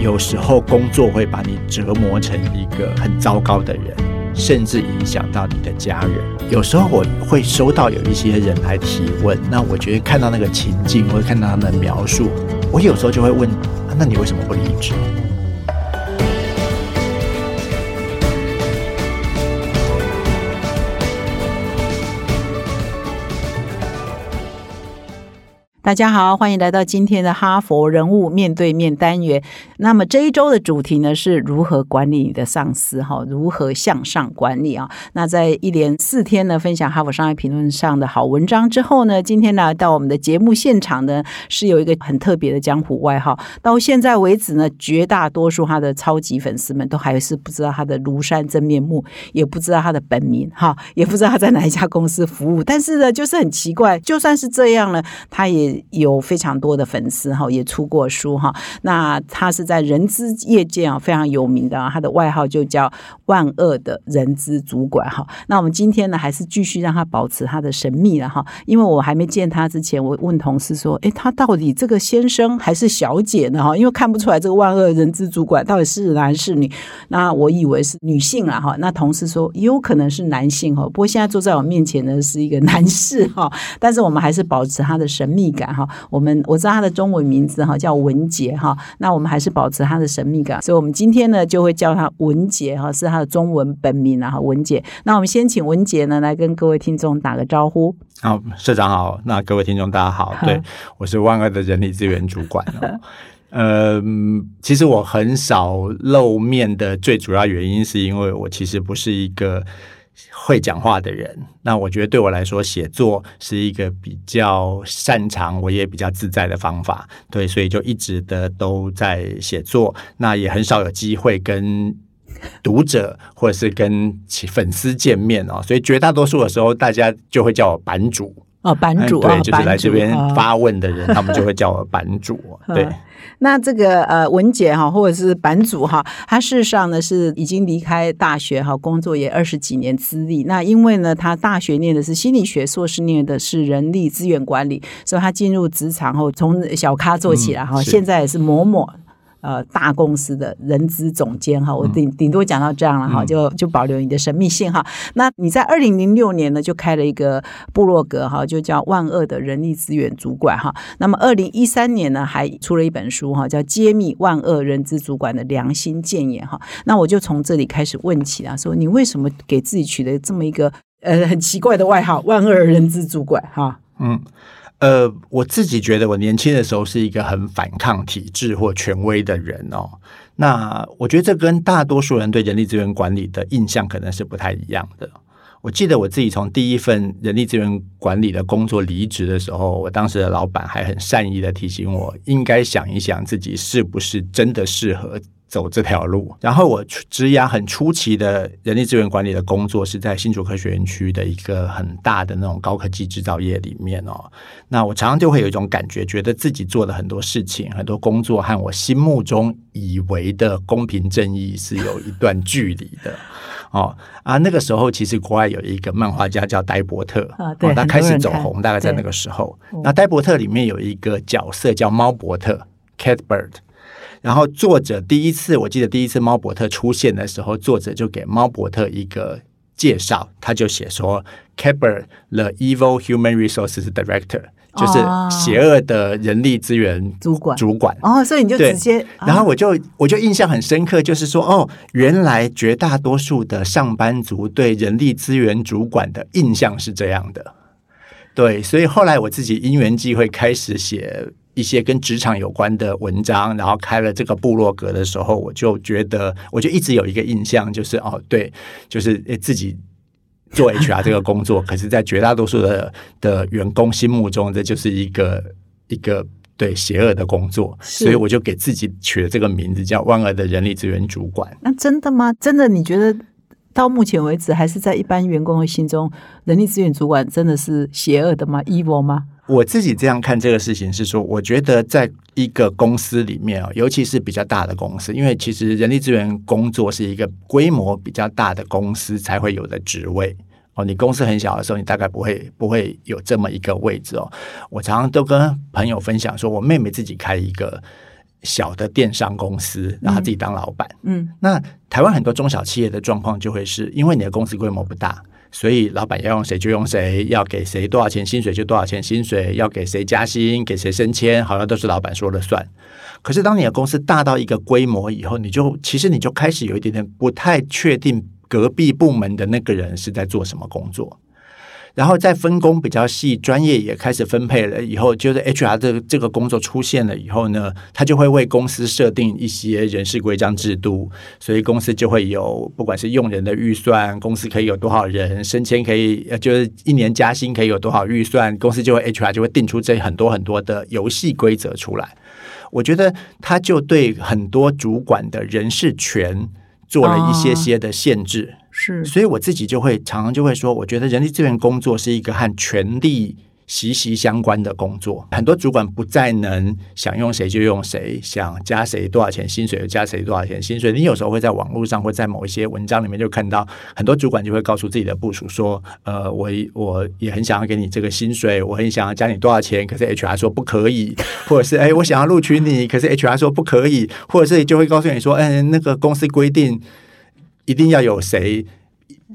有时候工作会把你折磨成一个很糟糕的人，甚至影响到你的家人。有时候我会收到有一些人来提问，那我觉得看到那个情境，或者看到他们的描述，我有时候就会问：那你为什么不离职？大家好，欢迎来到今天的哈佛人物面对面单元。那么这一周的主题呢，是如何管理你的上司？哈，如何向上管理啊？那在一连四天呢，分享哈佛商业评论上的好文章之后呢，今天呢到我们的节目现场呢，是有一个很特别的江湖外号。到现在为止呢，绝大多数他的超级粉丝们都还是不知道他的庐山真面目，也不知道他的本名，哈，也不知道他在哪一家公司服务。但是呢，就是很奇怪，就算是这样呢，他也。有非常多的粉丝哈，也出过书哈。那他是在人资业界啊非常有名的，他的外号就叫万恶的人资主管哈。那我们今天呢，还是继续让他保持他的神秘了哈。因为我还没见他之前，我问同事说：“哎，他到底这个先生还是小姐呢？”哈，因为看不出来这个万恶人资主管到底是男是女。那我以为是女性了哈。那同事说也有可能是男性哈。不过现在坐在我面前的是一个男士哈。但是我们还是保持他的神秘感。哈，我们我知道他的中文名字哈叫文杰哈，那我们还是保持他的神秘感，所以我们今天呢就会叫他文杰哈，是他的中文本名啊哈文杰。那我们先请文杰呢来跟各位听众打个招呼。好，社长好，那各位听众大家好，对我是万恶的人力资源主管。呃，其实我很少露面的最主要原因是因为我其实不是一个。会讲话的人，那我觉得对我来说，写作是一个比较擅长，我也比较自在的方法。对，所以就一直的都在写作，那也很少有机会跟读者或者是跟粉丝见面哦。所以绝大多数的时候，大家就会叫我版主哦，版主对，就是来这边发问的人，他们就会叫我版主。对。那这个呃文姐哈，或者是版主哈，他事实上呢是已经离开大学哈，工作也二十几年资历。那因为呢，他大学念的是心理学，硕士念的是人力资源管理，所以他进入职场后从小咖做起来哈，现在也是某某。呃，大公司的人资总监哈，我顶顶多讲到这样了哈，就就保留你的神秘性哈。那你在二零零六年呢，就开了一个部落格哈，就叫万恶的人力资源主管哈。那么二零一三年呢，还出了一本书哈，叫揭秘万恶人资主管的良心谏言哈。那我就从这里开始问起啊，说你为什么给自己取了这么一个呃很奇怪的外号“万恶人资主管”哈？嗯。呃，我自己觉得我年轻的时候是一个很反抗体制或权威的人哦。那我觉得这跟大多数人对人力资源管理的印象可能是不太一样的。我记得我自己从第一份人力资源管理的工作离职的时候，我当时的老板还很善意的提醒我，应该想一想自己是不是真的适合。走这条路，然后我职涯很初期的人力资源管理的工作是在新竹科学园区的一个很大的那种高科技制造业里面哦。那我常常就会有一种感觉，觉得自己做的很多事情、很多工作和我心目中以为的公平正义是有一段距离的哦。啊，那个时候其实国外有一个漫画家叫戴伯特啊，对，他开始走红，大概在那个时候。那戴伯特里面有一个角色叫猫伯特 （Cat Bird）。然后作者第一次，我记得第一次猫伯特出现的时候，作者就给猫伯特一个介绍，他就写说 c a b e r the evil human resources director，就是邪恶的人力资源主管。主管哦，所以你就直接，然后我就我就印象很深刻，就是说哦，原来绝大多数的上班族对人力资源主管的印象是这样的。对，所以后来我自己因缘际会开始写。一些跟职场有关的文章，然后开了这个部落格的时候，我就觉得，我就一直有一个印象，就是哦，对，就是自己做 HR 这个工作，可是，在绝大多数的的员工心目中，这就是一个一个对邪恶的工作，所以我就给自己取了这个名字，叫“万恶的人力资源主管”。那真的吗？真的？你觉得到目前为止，还是在一般员工的心中，人力资源主管真的是邪恶的吗？evil 吗？我自己这样看这个事情是说，我觉得在一个公司里面啊，尤其是比较大的公司，因为其实人力资源工作是一个规模比较大的公司才会有的职位哦。你公司很小的时候，你大概不会不会有这么一个位置哦。我常常都跟朋友分享说，我妹妹自己开一个小的电商公司，然后自己当老板。嗯那台湾很多中小企业的状况就会是因为你的公司规模不大，所以老板要用谁就用谁，要给谁多少钱薪水就多少钱薪水，要给谁加薪、给谁升迁，好像都是老板说了算。可是当你的公司大到一个规模以后，你就其实你就开始有一点点不太确定隔壁部门的那个人是在做什么工作。然后在分工比较细，专业也开始分配了以后，就是 HR 这个这个工作出现了以后呢，他就会为公司设定一些人事规章制度，所以公司就会有不管是用人的预算，公司可以有多少人升迁，可以呃就是一年加薪可以有多少预算，公司就会 HR 就会定出这很多很多的游戏规则出来。我觉得他就对很多主管的人事权做了一些些的限制。是所以我自己就会常常就会说，我觉得人力资源工作是一个和权力息息相关的工作。很多主管不再能想用谁就用谁，想加谁多少钱薪水就加谁多少钱薪水。你有时候会在网络上或在某一些文章里面就看到很多主管就会告诉自己的部署说：“呃，我我也很想要给你这个薪水，我很想要加你多少钱，可是 HR 说不可以，或者是哎，我想要录取你，可是 HR 说不可以，或者是就会告诉你说，嗯，那个公司规定。”一定要有谁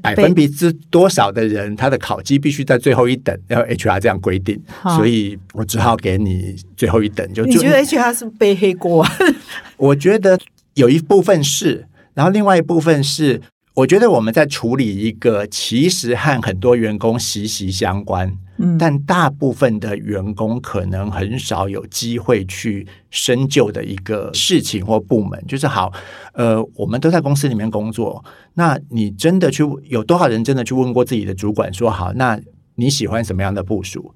百分比之多少的人，他的考绩必须在最后一等，要 HR 这样规定，所以我只好给你最后一等。就就你觉得 HR 是背黑锅啊？我觉得有一部分是，然后另外一部分是，我觉得我们在处理一个其实和很多员工息息相关，但大部分的员工可能很少有机会去深究的一个事情或部门，就是好，呃，我们都在公司里面工作，那你真的去有多少人真的去问过自己的主管说，好，那你喜欢什么样的部署？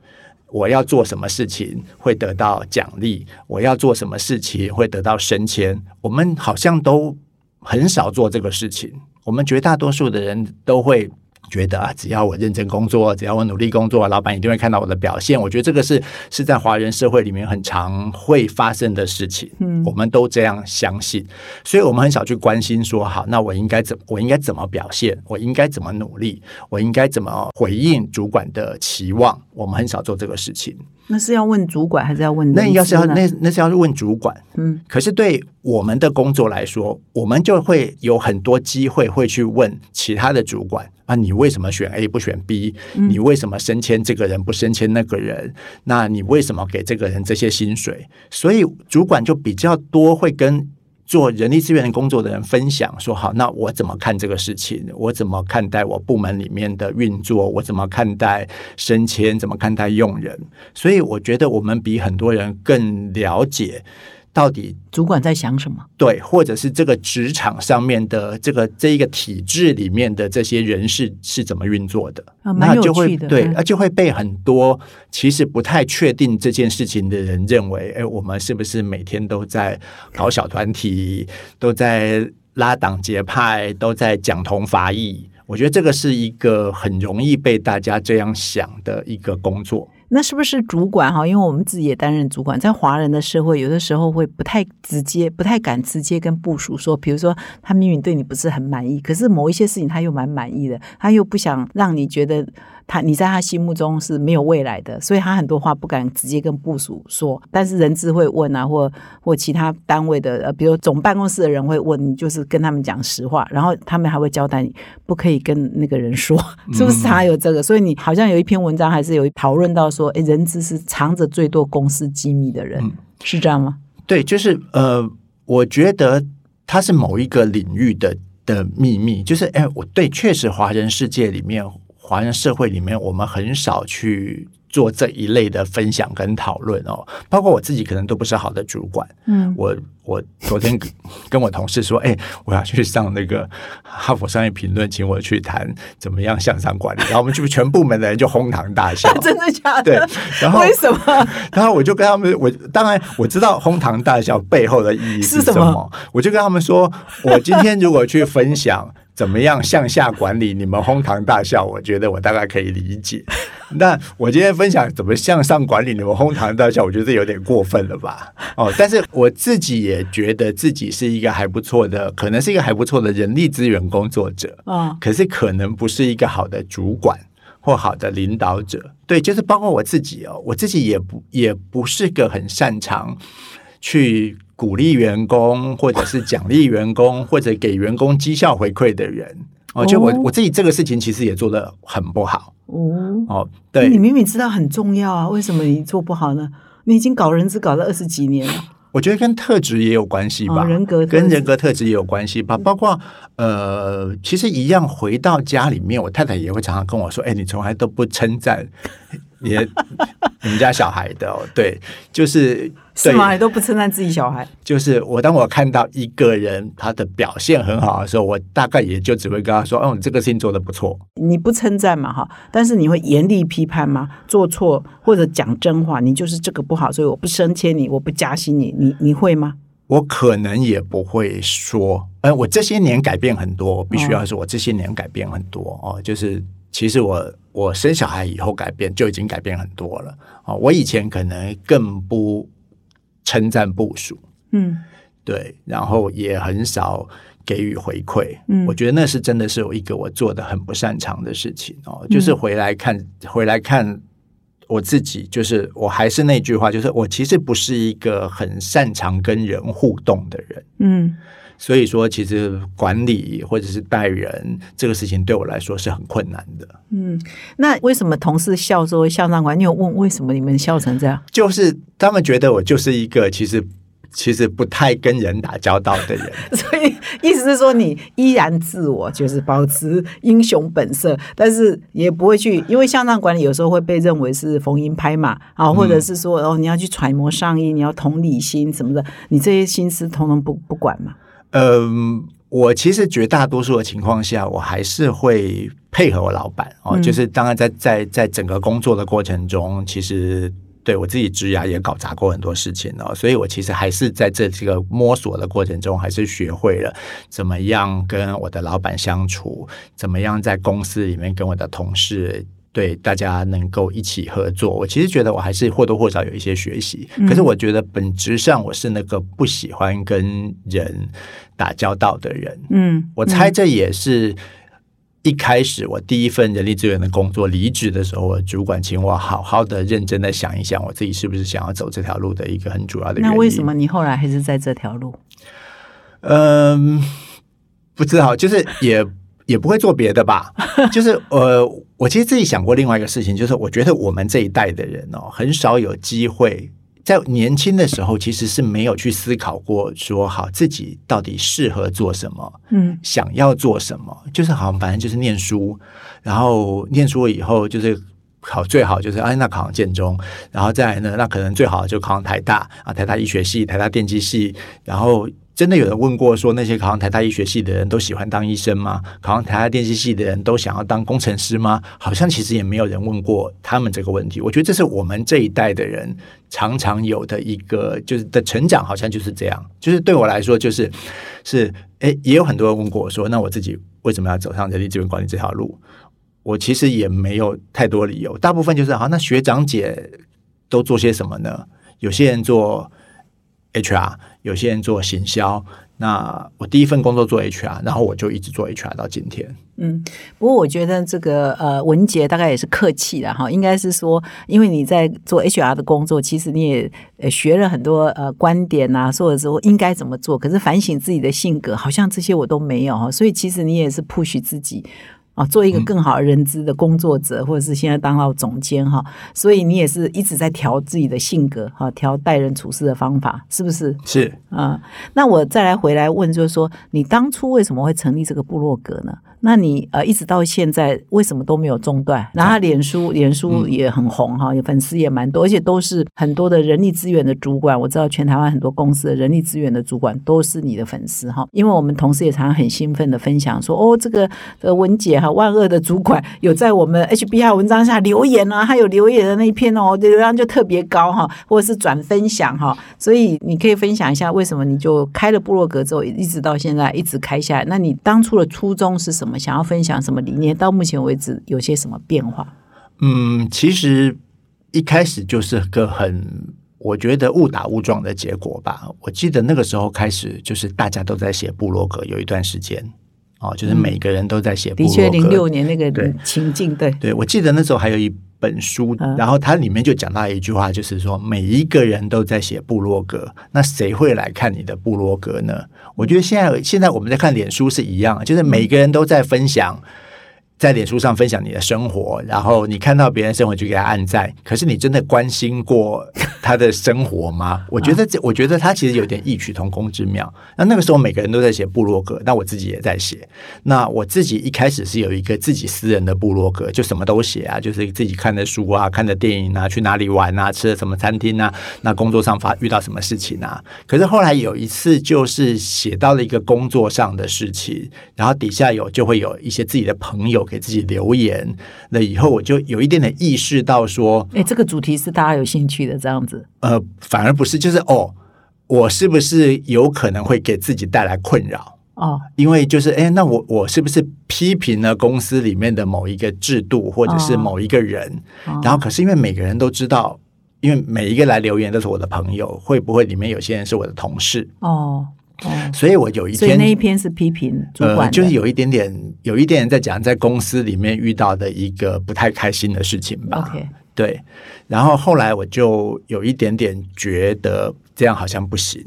我要做什么事情会得到奖励？我要做什么事情会得到升迁？我们好像都很少做这个事情。我们绝大多数的人都会觉得啊，只要我认真工作，只要我努力工作，老板一定会看到我的表现。我觉得这个是是在华人社会里面很常会发生的事情。嗯我们都这样相信，所以我们很少去关心说，好，那我应该怎我应该怎么表现？我应该怎么努力？我应该怎么回应主管的期望？我们很少做这个事情。那是要问主管还是要问人那要是要那那是要问主管，嗯可是对我们的工作来说，我们就会有很多机会会去问其他的主管啊，你为什么选 A 不选 B？你为什么升迁这个人不升迁那个人？那你为什么给这个人这些薪水？所以主管就比较多会跟。做人力资源工作的人分享说：“好，那我怎么看这个事情？我怎么看待我部门里面的运作？我怎么看待升迁？怎么看待用人？所以我觉得我们比很多人更了解到底主管在想什么？对，或者是这个职场上面的这个这一个体制里面的这些人是是怎么运作的，啊蛮有那就会趣的嗯，对啊，就会被很多其实不太确定这件事情的人认为，哎，我们是不是每天都在搞小团体，都在拉党结派，都在讲同伐异？我觉得这个是一个很容易被大家这样想的一个工作。那是不是主管哈？因为我们自己也担任主管，在华人的社会，有的时候会不太直接，不太敢直接跟部署说，比如说他明明对你不是很满意，可是某一些事情他又蛮满意的，他又不想让你觉得他你在他心目中是没有未来的，所以他很多话不敢直接跟部署说，但是人资会问啊，或或其他单位的，呃，比如总办公室的人会问你，就是跟他们讲实话，然后他们还会交代你不可以跟那个人说，是不是他有这个？所以你好像有一篇文章还是有讨论到说，诶，人资是藏着最多公司机密的人，是这样吗？对，就是呃，我觉得他是某一个领域的的秘密，就是哎，我对，确实华人世界里面，华人社会里面，我们很少去做这一类的分享跟讨论哦。包括我自己，可能都不是好的主管。嗯，我我昨天跟跟我同事说，哎，我要去上那个哈佛商业评论，请我去谈怎么样向上管理，然后我们就全部门的人就哄堂大笑。真的假的？对，然后为什么？然后我就跟他们，我当然我知道哄堂大笑背后的意义是什么我就跟他们说，我今天如果去分享怎么样向下管理，你们哄堂大笑，我觉得我大概可以理解。那我今天分享怎么向上管理，你们哄堂大笑，我觉得有点过分了吧？哦，但是我自己也觉得自己是一个还不错的，可能是一个还不错的人力资源工作者。啊、可是可能不是一个好的主管或好的领导者。对，就是包括我自己哦，我自己也不也不是个很擅长去鼓励员工，或者是奖励员工，或者给员工绩效回馈的人。哦，就我哦我自己这个事情其实也做得很不好。哦，哦，对你，明明知道很重要啊，为什么你做不好呢？你已经搞人资搞了二十几年了，我觉得跟特质也有关系吧，哦人格跟人格特质也有关系吧。包括呃，其实一样，回到家里面，我太太也会常常跟我说：“哎，你从来都不称赞你的 你们家小孩的、哦。”对，就是对是吗？你都不称赞自己小孩？就是我当我看到一个人他的表现很好的时候，我大概也就只会跟他说：“哦，你这个事情做的不错。你不称赞嘛，哈，但是你会严厉批判吗？做错或者讲真话，你就是这个不好，所以我不升迁你，我不加薪你，你你会吗？”我可能也不会说，呃，我这些年改变很多，我必须要说，我这些年改变很多哦。就是其实我我生小孩以后改变就已经改变很多了哦。我以前可能更不称赞部署，嗯对，然后也很少给予回馈。嗯我觉得那是真的是有一个我做的很不擅长的事情哦，就是回来看回来看我自己，就是我还是那句话，就是我其实不是一个很擅长跟人互动的人。嗯所以说，其实管理或者是带人这个事情对我来说是很困难的。嗯。那为什么同事笑说向上管？你有问为什么你们笑成这样？就是他们觉得我就是一个其实其实不太跟人打交道的人。所以意思是说，你依然自我，就是保持英雄本色，但是也不会去，因为向上管理有时候会被认为是逢迎拍马啊，或者是说哦，你要去揣摩上意，你要同理心什么的，你这些心思通通不不管嘛。嗯，我其实绝大多数的情况下，我还是会配合我老板哦。嗯就是当然在在在整个工作的过程中，其实对我自己职涯也搞砸过很多事情哦，所以我其实还是在这这个摸索的过程中，还是学会了怎么样跟我的老板相处，怎么样在公司里面跟我的同事。对大家能够一起合作，我其实觉得我还是或多或少有一些学习。可是我觉得本质上我是那个不喜欢跟人打交道的人。嗯，我猜这也是一开始我第一份人力资源的工作离职的时候，我主管请我好好的、认真的想一想，我自己是不是想要走这条路的一个很主要的原因。那为什？么你后来还是在这条路？嗯，不知道，就是也也不会做别的吧。就是呃，我其实自己想过另外一个事情，就是我觉得我们这一代的人哦，很少有机会。在年轻的时候，其实是没有去思考过，说好自己到底适合做什么，嗯想要做什么，就是好像反正就是念书，然后念书了以后就是考最好就是哎那考上建中，然后再来呢，那可能最好就考上台大啊，台大医学系、台大电机系，然后。真的有人问过说，那些考上台大医学系的人都喜欢当医生吗？考上台大电机系的人都想要当工程师吗？好像其实也没有人问过他们这个问题。我觉得这是我们这一代的人常常有的一个，就是的成长，好像就是这样。就是对我来说，就是是诶，也有很多人问过我说，那我自己为什么要走上人力资源管理这条路？我其实也没有太多理由，大部分就是好，那学长姐都做些什么呢？有些人做 HR，有些人做行销。那我第一份工作做 HR，然后我就一直做 HR 到今天。嗯，不过我觉得这个呃文杰大概也是客气的哈，应该是说，因为你在做 HR 的工作，其实你也呃学了很多呃观点呐、或者说应该怎么做，可是反省自己的性格，好像这些我都没有哈，所以其实你也是 push 自己。啊，做一个更好的人资的工作者，或者是现在当到总监哈，所以你也是一直在调自己的性格哈，调待人处事的方法，是不是？是啊、那我再来回来问，就是说，你当初为什么会成立这个部落格呢？那你呃一直到现在为什么都没有中断？然后脸书脸书也很红哈，有粉丝也蛮多，而且都是很多的人力资源的主管。我知道全台湾很多公司的人力资源的主管都是你的粉丝哈，因为我们同事也常常很兴奋的分享说，哦，这个呃文姐哈万恶的主管有在我们 HBR 文章下留言啊，还有留言的那一篇哦，流量就特别高哈，或者是转分享哈，所以你可以分享一下为什么你就开了部落格之后，一直到现在一直开下来。那你当初的初衷是什么？想要分享什么理念？到目前为止有些什么变化？嗯，其实一开始就是个很，我觉得误打误撞的结果吧。我记得那个时候开始，就是大家都在写部落格，有一段时间哦，就是每个人都在写部落格。的确，零六年那个情境，对，对，我记得那时候还有一本书，嗯然后它里面就讲到一句话，就是说每一个人都在写部落格，那谁会来看你的部落格呢？我觉得现在现在我们在看脸书是一样，就是每个人都在分享。在脸书上分享你的生活，然后你看到别人生活就给他按赞，可是你真的关心过他的生活吗？我觉得这，我觉得他其实有点异曲同工之妙。那那个时候每个人都在写部落格，那我自己也在写。那我自己一开始是有一个自己私人的部落格，就什么都写啊，就是自己看的书啊、看的电影啊、去哪里玩啊、吃的什么餐厅啊、那工作上发遇到什么事情啊。可是后来有一次，就是写到了一个工作上的事情，然后底下有就会有一些自己的朋友给自己留言，那以后我就有一点点意识到说，哎，这个主题是大家有兴趣的，这样子。呃，反而不是，就是哦，我是不是有可能会给自己带来困扰？哦，因为就是，哎，那我我是不是批评了公司里面的某一个制度，或者是某一个人？哦然后，可是因为每个人都知道，因为每一个来留言都是我的朋友，会不会里面有些人是我的同事？哦，哦，所以我有一所以天那一篇是批评主管呃，就是有一点点，有一点点在讲在公司里面遇到的一个不太开心的事情吧。对，然后后来我就有一点点觉得这样好像不行，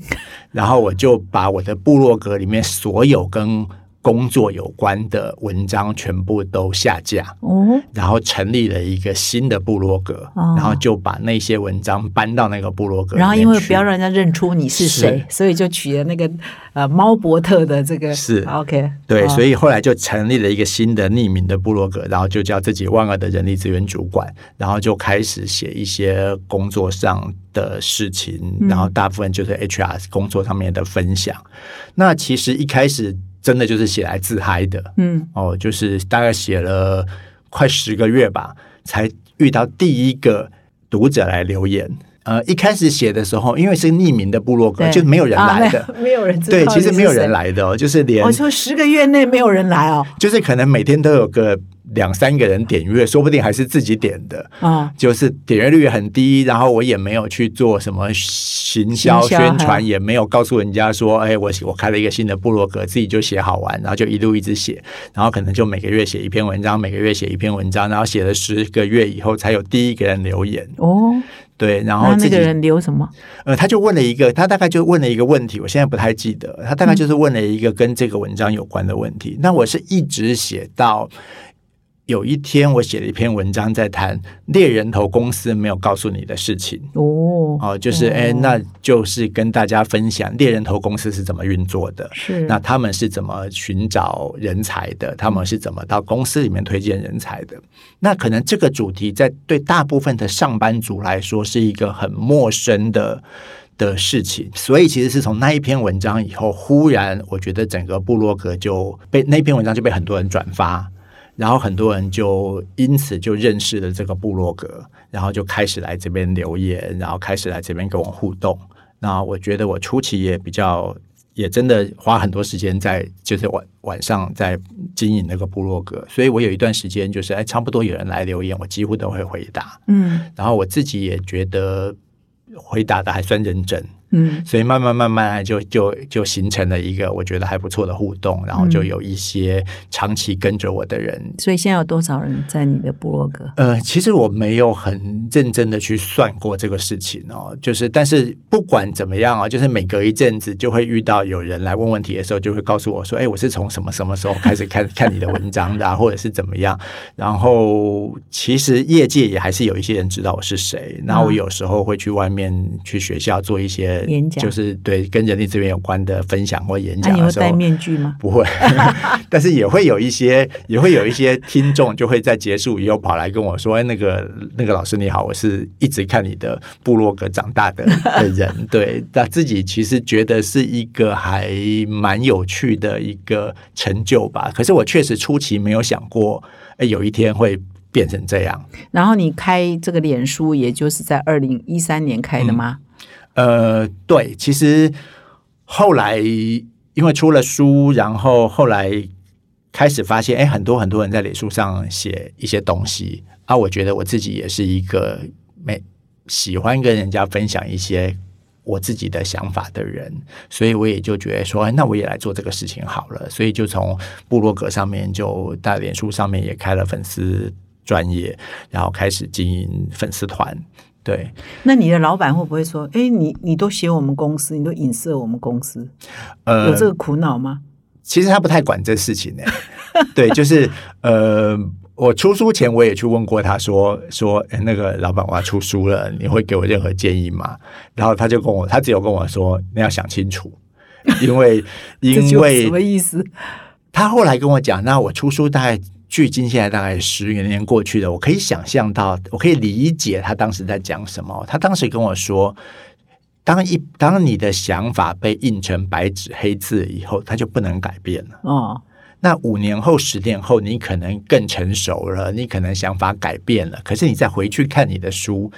然后我就把我的部落格里面所有跟工作有关的文章全部都下架。哦，然后成立了一个新的部落格，哦然后就把那些文章搬到那个部落格。然后因为不要让人家认出你是谁，所以就取了那个呃猫伯特的这个是 OK，对，所以以后来就成立了一个新的匿名的部落格，然后就叫自己万恶的人力资源主管，然后就开始写一些工作上的事情，嗯然后大部分就是 HR 工作上面的分享。那其实一开始真的就是写来自嗨的，嗯哦，就是大概写了快十个月吧，才遇到第一个读者来留言。呃，一开始写的时候，因为是匿名的部落格，就没有人啊来的。没有没有人对，其实没有人。来的哦，就是连我说十个月内没有人来哦，就是可能每天都有个两三个人点阅，说不定还是自己点的。啊，就是点阅率很低，然后我也没有去做什么行销宣传，嗯也没有告诉人家说，哎，我我开了一个新的部落格，自己就写好玩，然后就一路一直写，然后可能就每个月写一篇文章，每个月写一篇文章，然后写了十个月以后，才有第一个人留言，哦，对，然后自己那那个人留什么？呃，他就问了一个，他大概就问了一个问题，我现在不太记得，他大概就是问了一个跟这个文章有关的问题。那我是一直写到有一天，我写了一篇文章，在谈猎人头公司没有告诉你的事情。哦，哦，就是哎、那就是跟大家分享猎人头公司是怎么运作的。是那他们是怎么寻找人才的？他们是怎么到公司里面推荐人才的？那可能这个主题在对大部分的上班族来说是一个很陌生的的事情，所以其实是从那一篇文章以后，忽然我觉得整个部落格就被那篇文章就被很多人转发。然后很多人就因此就认识了这个部落格，然后就开始来这边留言，然后开始来这边跟我互动。那我觉得我初期也比较，也真的花很多时间在，就是晚晚上在经营那个部落格，所以我有一段时间就是，哎，差不多有人来留言，我几乎都会回答。嗯然后我自己也觉得回答的还算认真，嗯所以慢慢慢慢就就就形成了一个我觉得还不错的互动，然后就有一些长期跟着我的人所以现在有多少人在你的部落格？呃，其实我没有很认真的去算过这个事情哦，就是但是不管怎么样啊，就是每隔一阵子就会遇到有人来问问题的时候，就会告诉我说，哎，我是从什么什么时候开始看 看你的文章的、啊，或者是怎么样。然后其实业界也还是有一些人知道我是谁，然后我有时候会去外面去学校做一些演讲就是对跟人力资源有关的分享或演讲的时候，戴面具吗？不会，但是也会有一些，也会有一些听众就会在结束以后跑来跟我说：“哎，那个那个老师你好，我是一直看你的部落格长大的的人。” 对，那自己其实觉得是一个还蛮有趣的一个成就吧。可是我确实初期没有想过，哎，有一天会变成这样。然后你开这个脸书，也就是在二零一三年开的吗？呃，对，其实后来因为出了书，然后后来开始发现，哎，很多很多人在脸书上写一些东西啊，我觉得我自己也是一个没喜欢跟人家分享一些我自己的想法的人，所以我也就觉得说，那我也来做这个事情好了，所以就从部落格上面就在脸书上面也开了粉丝专业，然后开始经营粉丝团。对，那你的老板会不会说：“哎，你你都写我们公司，你都影射我们公司，呃，有这个苦恼吗？”其实他不太管这事情呢。对，就是呃，我出书前我也去问过他说说那个老板我要出书了，你会给我任何建议吗？然后他就跟我，他只有跟我说你要想清楚，因为 因为什么意思？他后来跟我讲，那我出书大概。距今现在大概十余年过去了，我可以想象到，我可以理解他当时在讲什么。他当时跟我说，当一当你的想法被印成白纸黑字以后，它就不能改变了。哦，那五年后、十年后，你可能更成熟了，你可能想法改变了。可是你再回去看你的书，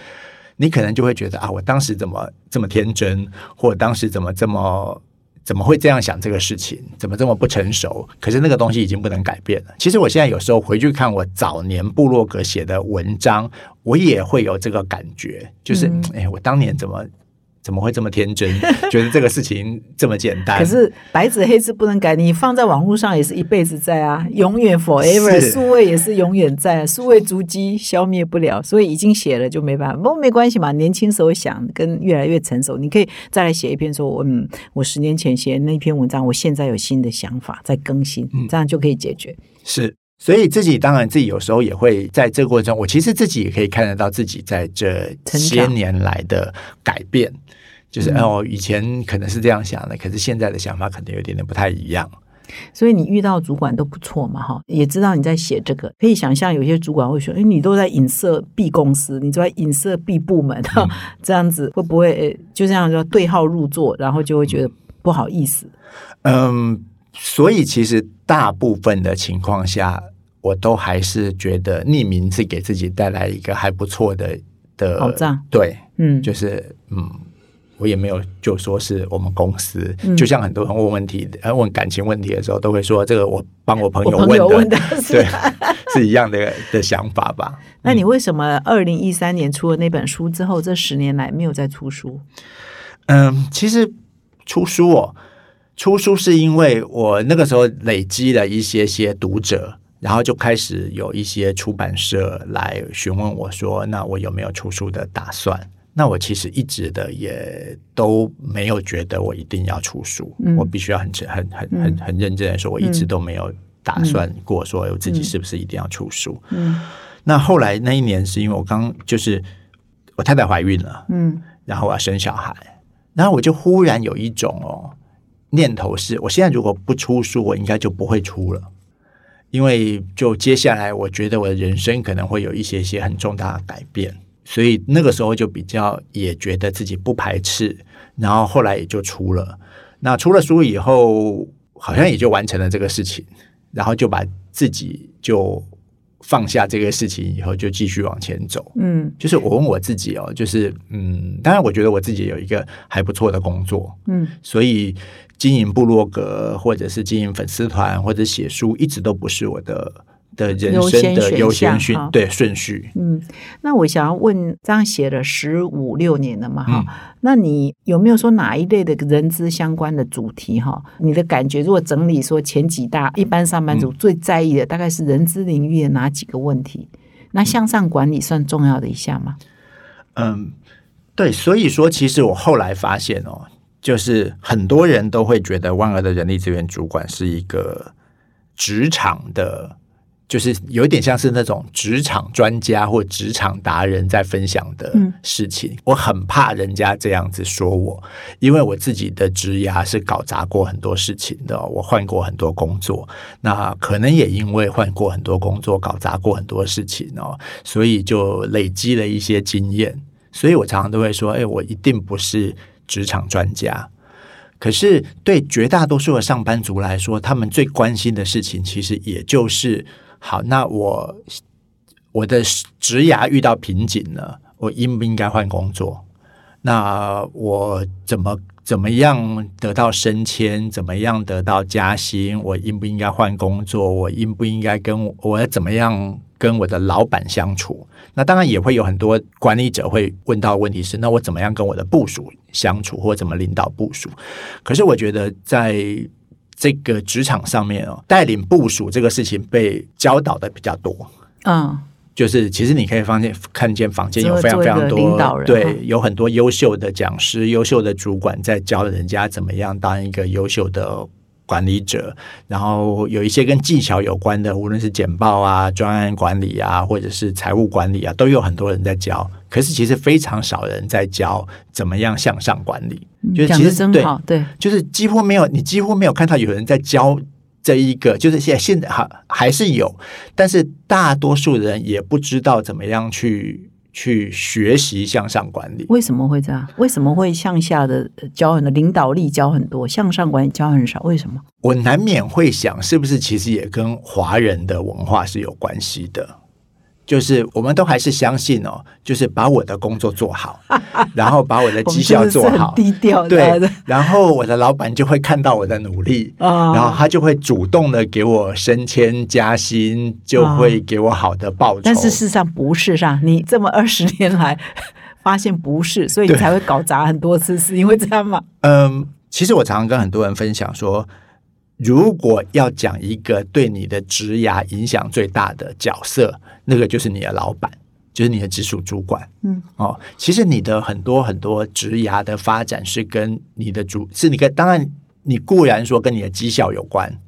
你可能就会觉得啊，我当时怎么这么天真，或当时怎么这么。怎么会这样想这个事情？怎么这么不成熟？可是那个东西已经不能改变了。其实我现在有时候回去看我早年部落格写的文章，我也会有这个感觉，就是哎，我当年怎么？怎么会这么天真？觉得这个事情这么简单？可是白纸黑字不能改，你放在网络上也是一辈子在啊，永远 forever，数位也是永远在，数位足迹消灭不了，所以已经写了就没办法。不过没关系嘛，年轻时候想跟越来越成熟，你可以再来写一篇，说嗯，我十年前写那篇文章，我现在有新的想法在更新，这样就可以解决。是。所以自己当然自己有时候也会在这个过程中，我其实自己也可以看得到自己在这些年来的改变，就是哦，以前可能是这样想的，可是现在的想法可能有点点不太一样。所以你遇到主管都不错嘛，哈，也知道你在写这个，可以想象有些主管会说：“哎，你都在影射 B 公司，你都在影射 B 部门，哈，这样子会不会就这样说对号入座，然后就会觉得不好意思？”嗯，所以其实大部分的情况下。我都还是觉得匿名是给自己带来一个还不错的的保障，对，嗯，就是嗯，我也没有就说是我们公司，就像很多人问问题，呃，问感情问题的时候，都会说这个我帮我朋友问的，对，是一样的的想法吧？那你为什么二零一三年出了那本书之后，这十年来没有再出书？嗯，其实出书哦，出书是因为我那个时候累积了一些些读者。然后就开始有一些出版社来询问我说：“那我有没有出书的打算？”那我其实一直的也都没有觉得我一定要出书。我必须要很很很很很认真的说，我一直都没有打算过说我自己是不是一定要出书。嗯，那后来那一年是因为我刚就是我太太怀孕了，嗯，然后我要生小孩，然后我就忽然有一种哦念头是，我现在如果不出书，我应该就不会出了。因为就接下来，我觉得我的人生可能会有一些些很重大的改变，所以那个时候就比较也觉得自己不排斥，然后后来也就出了。那出了书以后，好像也就完成了这个事情，然后就把自己就放下这个事情以后，就继续往前走。嗯，就是我问我自己哦，就是嗯，当然我觉得我自己有一个还不错的工作，嗯，所以。经营部落格，或者是经营粉丝团，或者写书，一直都不是我的的人生的优先序，对顺序。嗯，那我想要问，这样写了十五六年了嘛？哈，那你有没有说哪一类的人资相关的主题？哈，你的感觉，如果整理说前几大一般上班族最在意的，大概是人资领域的哪几个问题？那向上管理算重要的一项吗？嗯，对，所以说，其实我后来发现哦。就是很多人都会觉得万恶的人力资源主管是一个职场的，就是有点像是那种职场专家或职场达人在分享的事情。我很怕人家这样子说我，因为我自己的职涯是搞砸过很多事情的，我换过很多工作，那可能也因为换过很多工作，搞砸过很多事情哦，所以就累积了一些经验。所以我常常都会说，哎，我一定不是。职场专家，可是对绝大多数的上班族来说，他们最关心的事情，其实也就是好。那我我的职涯遇到瓶颈了，我应不应该换工作？那我怎么怎么样得到升迁？怎么样得到加薪？我应不应该换工作？我应不应该跟我要怎么样？跟我的老板相处，那当然也会有很多管理者会问到问题是：那我怎么样跟我的部署相处，或者怎么领导部署？可是我觉得在这个职场上面哦，带领部署这个事情被教导的比较多。嗯，就是其实你可以发现看见坊间有非常非常多，人对，有很多优秀的讲师、优秀的主管在教人家怎么样当一个优秀的管理者，然后有一些跟技巧有关的，无论是简报啊、专案管理啊，或者是财务管理啊，都有很多人在教。可是其实非常少人在教怎么样向上管理，就是其实真好，对，就是几乎没有，你几乎没有看到有人在教这一个，就是现在现在还还是有，但是大多数人也不知道怎么样去去学习向上管理。为什么会这样？为什么会向下的呃教很多，领导力教很多，向上管理教很少？为什么？我难免会想，是不是其实也跟华人的文化是有关系的？就是我们都还是相信哦，就是把我的工作做好，然后把我的绩效做好低调对，然后我的老板就会看到我的努力，啊然后他就会主动的给我升迁加薪，就会给我好的报酬。但是事实上不是上，你这么二十年来发现不是，所以你才会搞砸很多次，是因为这样吗？嗯，其实我常常跟很多人分享说，如果要讲一个对你的职涯影响最大的角色，那个就是你的老板，就是你的直属主管。嗯，哦，其实你的很多很多职涯的发展是跟你的主，是你跟当然你固然说跟你的绩效有关，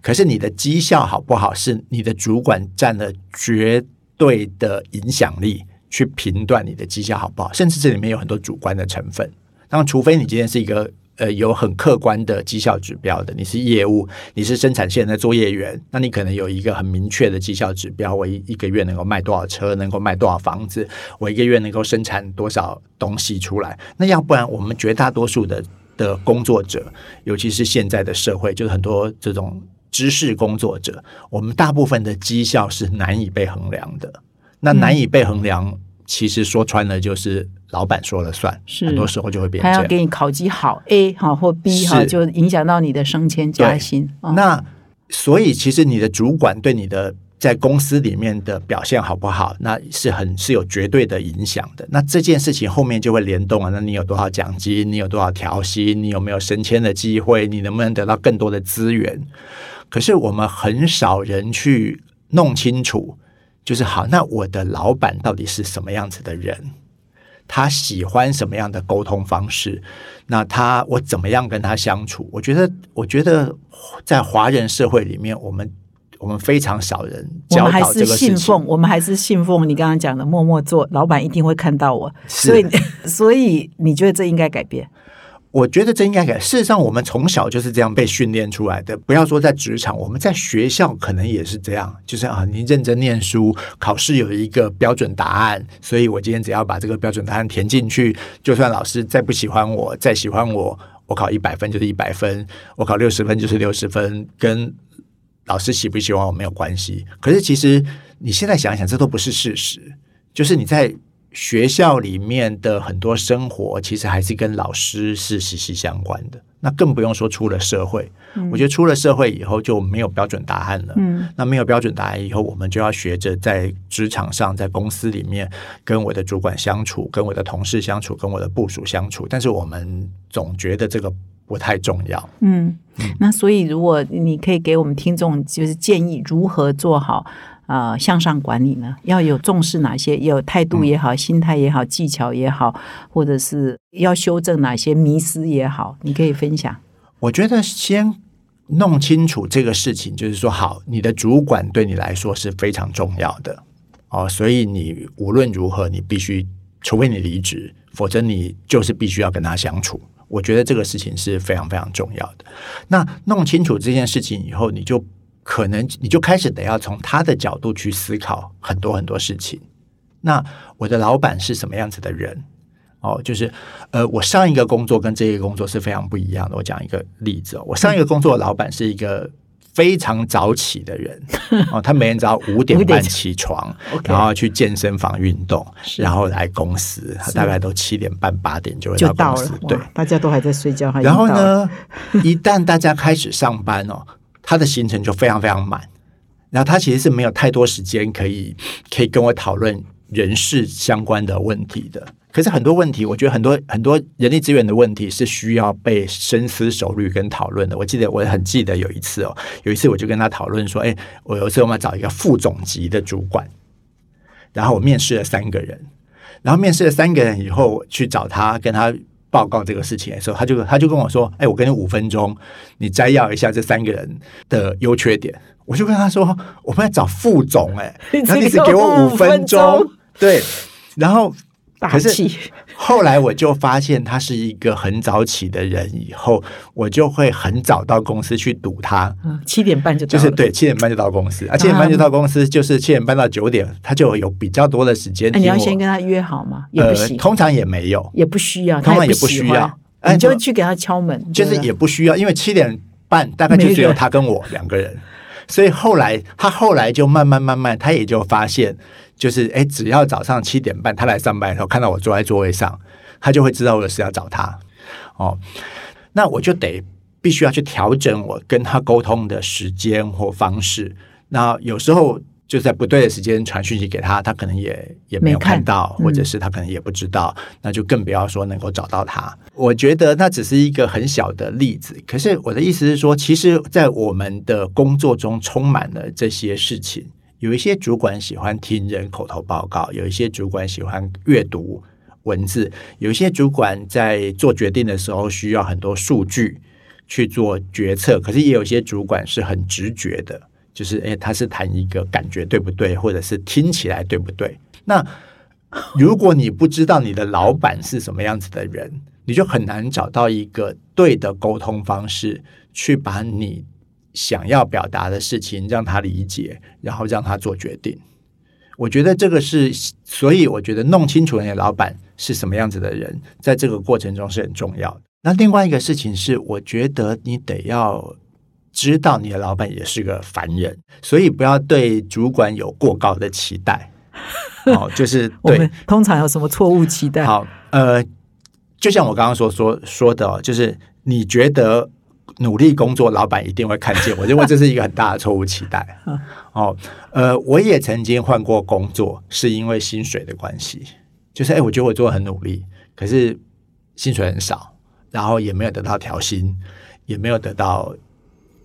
可是你的绩效好不好，是你的主管占了绝对的影响力去评断你的绩效好不好，甚至这里面有很多主观的成分。当然，除非你今天是一个呃有很客观的绩效指标的，你是业务，你是生产线的作业员，那你可能有一个很明确的绩效指标，我一一个月能够卖多少车，能够卖多少房子，我一个月能够生产多少东西出来。那要不然，我们绝大多数的的工作者，尤其是现在的社会，就是很多这种知识工作者，我们大部分的绩效是难以被衡量的。那难以被衡量，其实说穿了就是老板说了算，是很多时候就会变成。他要给你考绩好 A 好或 B 哈，是就影响到你的升迁加薪。哦那所以其实你的主管对你的在公司里面的表现好不好，那是很是有绝对的影响的。那这件事情后面就会联动啊，那你有多少奖金，你有多少调薪，你有没有升迁的机会，你能不能得到更多的资源？可是我们很少人去弄清楚，就是好，那我的老板到底是什么样子的人？他喜欢什么样的沟通方式？那他我怎么样跟他相处？我觉得，我觉得在华人社会里面，我们我们非常少人教我们还是导这个信奉，我们还是信奉你刚刚讲的默默做，老板一定会看到我。所以，所以你觉得这应该改变？我觉得这应该改。事实上，我们从小就是这样被训练出来的。不要说在职场，我们在学校可能也是这样，就是啊，你认真念书，考试有一个标准答案，所以我今天只要把这个标准答案填进去，就算老师再不喜欢我，再喜欢我，我考一百分就是一百分，我考六十分就是六十分，跟老师喜不喜欢我没有关系。可是其实你现在想想，这都不是事实。就是你在学校里面的很多生活，其实还是跟老师是息息相关的。那更不用说出了社会，我觉得出了社会以后就没有标准答案了。嗯，那没有标准答案以后，我们就要学着在职场上，在公司里面跟我的主管相处，跟我的同事相处，跟我的部署相处。但是我们总觉得这个不太重要。嗯，那所以如果你可以给我们听众就是建议如何做好呃向上管理呢？要有重视哪些？有态度也好，心态也好，技巧也好，或者是要修正哪些迷失也好，你可以分享。我觉得先弄清楚这个事情，就是说，好，你的主管对你来说是非常重要的哦，所以你无论如何，你必须，除非你离职，否则你就是必须要跟他相处。我觉得这个事情是非常非常重要的。那弄清楚这件事情以后，你就可能你就开始得要从他的角度去思考很多很多事情。那我的老板是什么样子的人？哦，就是呃，我上一个工作跟这个工作是非常不一样的。我讲一个例子哦，我上一个工作的老板是一个非常早起的人 哦，他每天早上五点半起床然后去健身房运动，然后来公司，他大概都七点半八点就会就到公司，，对。大家都还在睡觉，然后？呢，一旦大家开始上班哦，他的行程就非常非常满，然后他其实是没有太多时间可以可以跟我讨论人事相关的问题的。可是很多问题，我觉得很多很多人力资源的问题是需要被深思熟虑跟讨论的。我记得我很记得有一次哦，有一次我就跟他讨论说，哎，我有一次我们要找一个副总级的主管。然后我面试了三个人，然后面试了三个人以后，去找他跟他报告这个事情的时候，他就他就跟我说：“哎，我给你五分钟，你摘要一下这三个人的优缺点。”我就跟他说：“我们要找副总，哎，然后你只给我五分钟，对，然后。”可是后来我就发现他是一个很早起的人，以后我就会很早到公司去堵他。嗯七点半就就是对，七点半就到公司，啊，七点半就到公司，就是七点半到九点，他就有比较多的时间。你要先跟他约好吗？也不行，通常也没有，也不需要，通常也不需要，你就去给他敲门，就是也不需要，因为七点半大概就只有。他跟我两个人，所以后来他后来就慢慢慢慢，他也就发现。就是哎，只要早上七点半他来上班的时候，看到我坐在座位上，他就会知道我有事要找他哦。那我就得必须要去调整我跟他沟通的时间或方式。那有时候就在不对的时间传讯息给他，他可能也也没有看到，或者是他可能也不知道，那就更不要说能够找到他。我觉得那只是一个很小的例子，可是我的意思是说，其实，在我们的工作中充满了这些事情。有一些主管喜欢听人口头报告，有一些主管喜欢阅读文字，有一些主管在做决定的时候需要很多数据去做决策。可是也有一些主管是很直觉的，就是诶，他是谈一个感觉对不对，或者是听起来对不对？那如果你不知道你的老板是什么样子的人，你就很难找到一个对的沟通方式去把你。想要表达的事情，让他理解，然后让他做决定。我觉得这个是，所以我觉得弄清楚你的老板是什么样子的人，在这个过程中是很重要的。那另外一个事情是，我觉得你得要知道你的老板也是个凡人，所以不要对主管有过高的期待。哦，就是 对，通常有什么错误期待？好，呃，就像我刚刚所说说的，就是你觉得。努力工作，老板一定会看见。我认为这是一个很大的错误期待。哦，呃，我也曾经换过工作，是因为薪水的关系。就是，哎，我觉得我做的很努力，可是薪水很少，然后也没有得到调薪，也没有得到。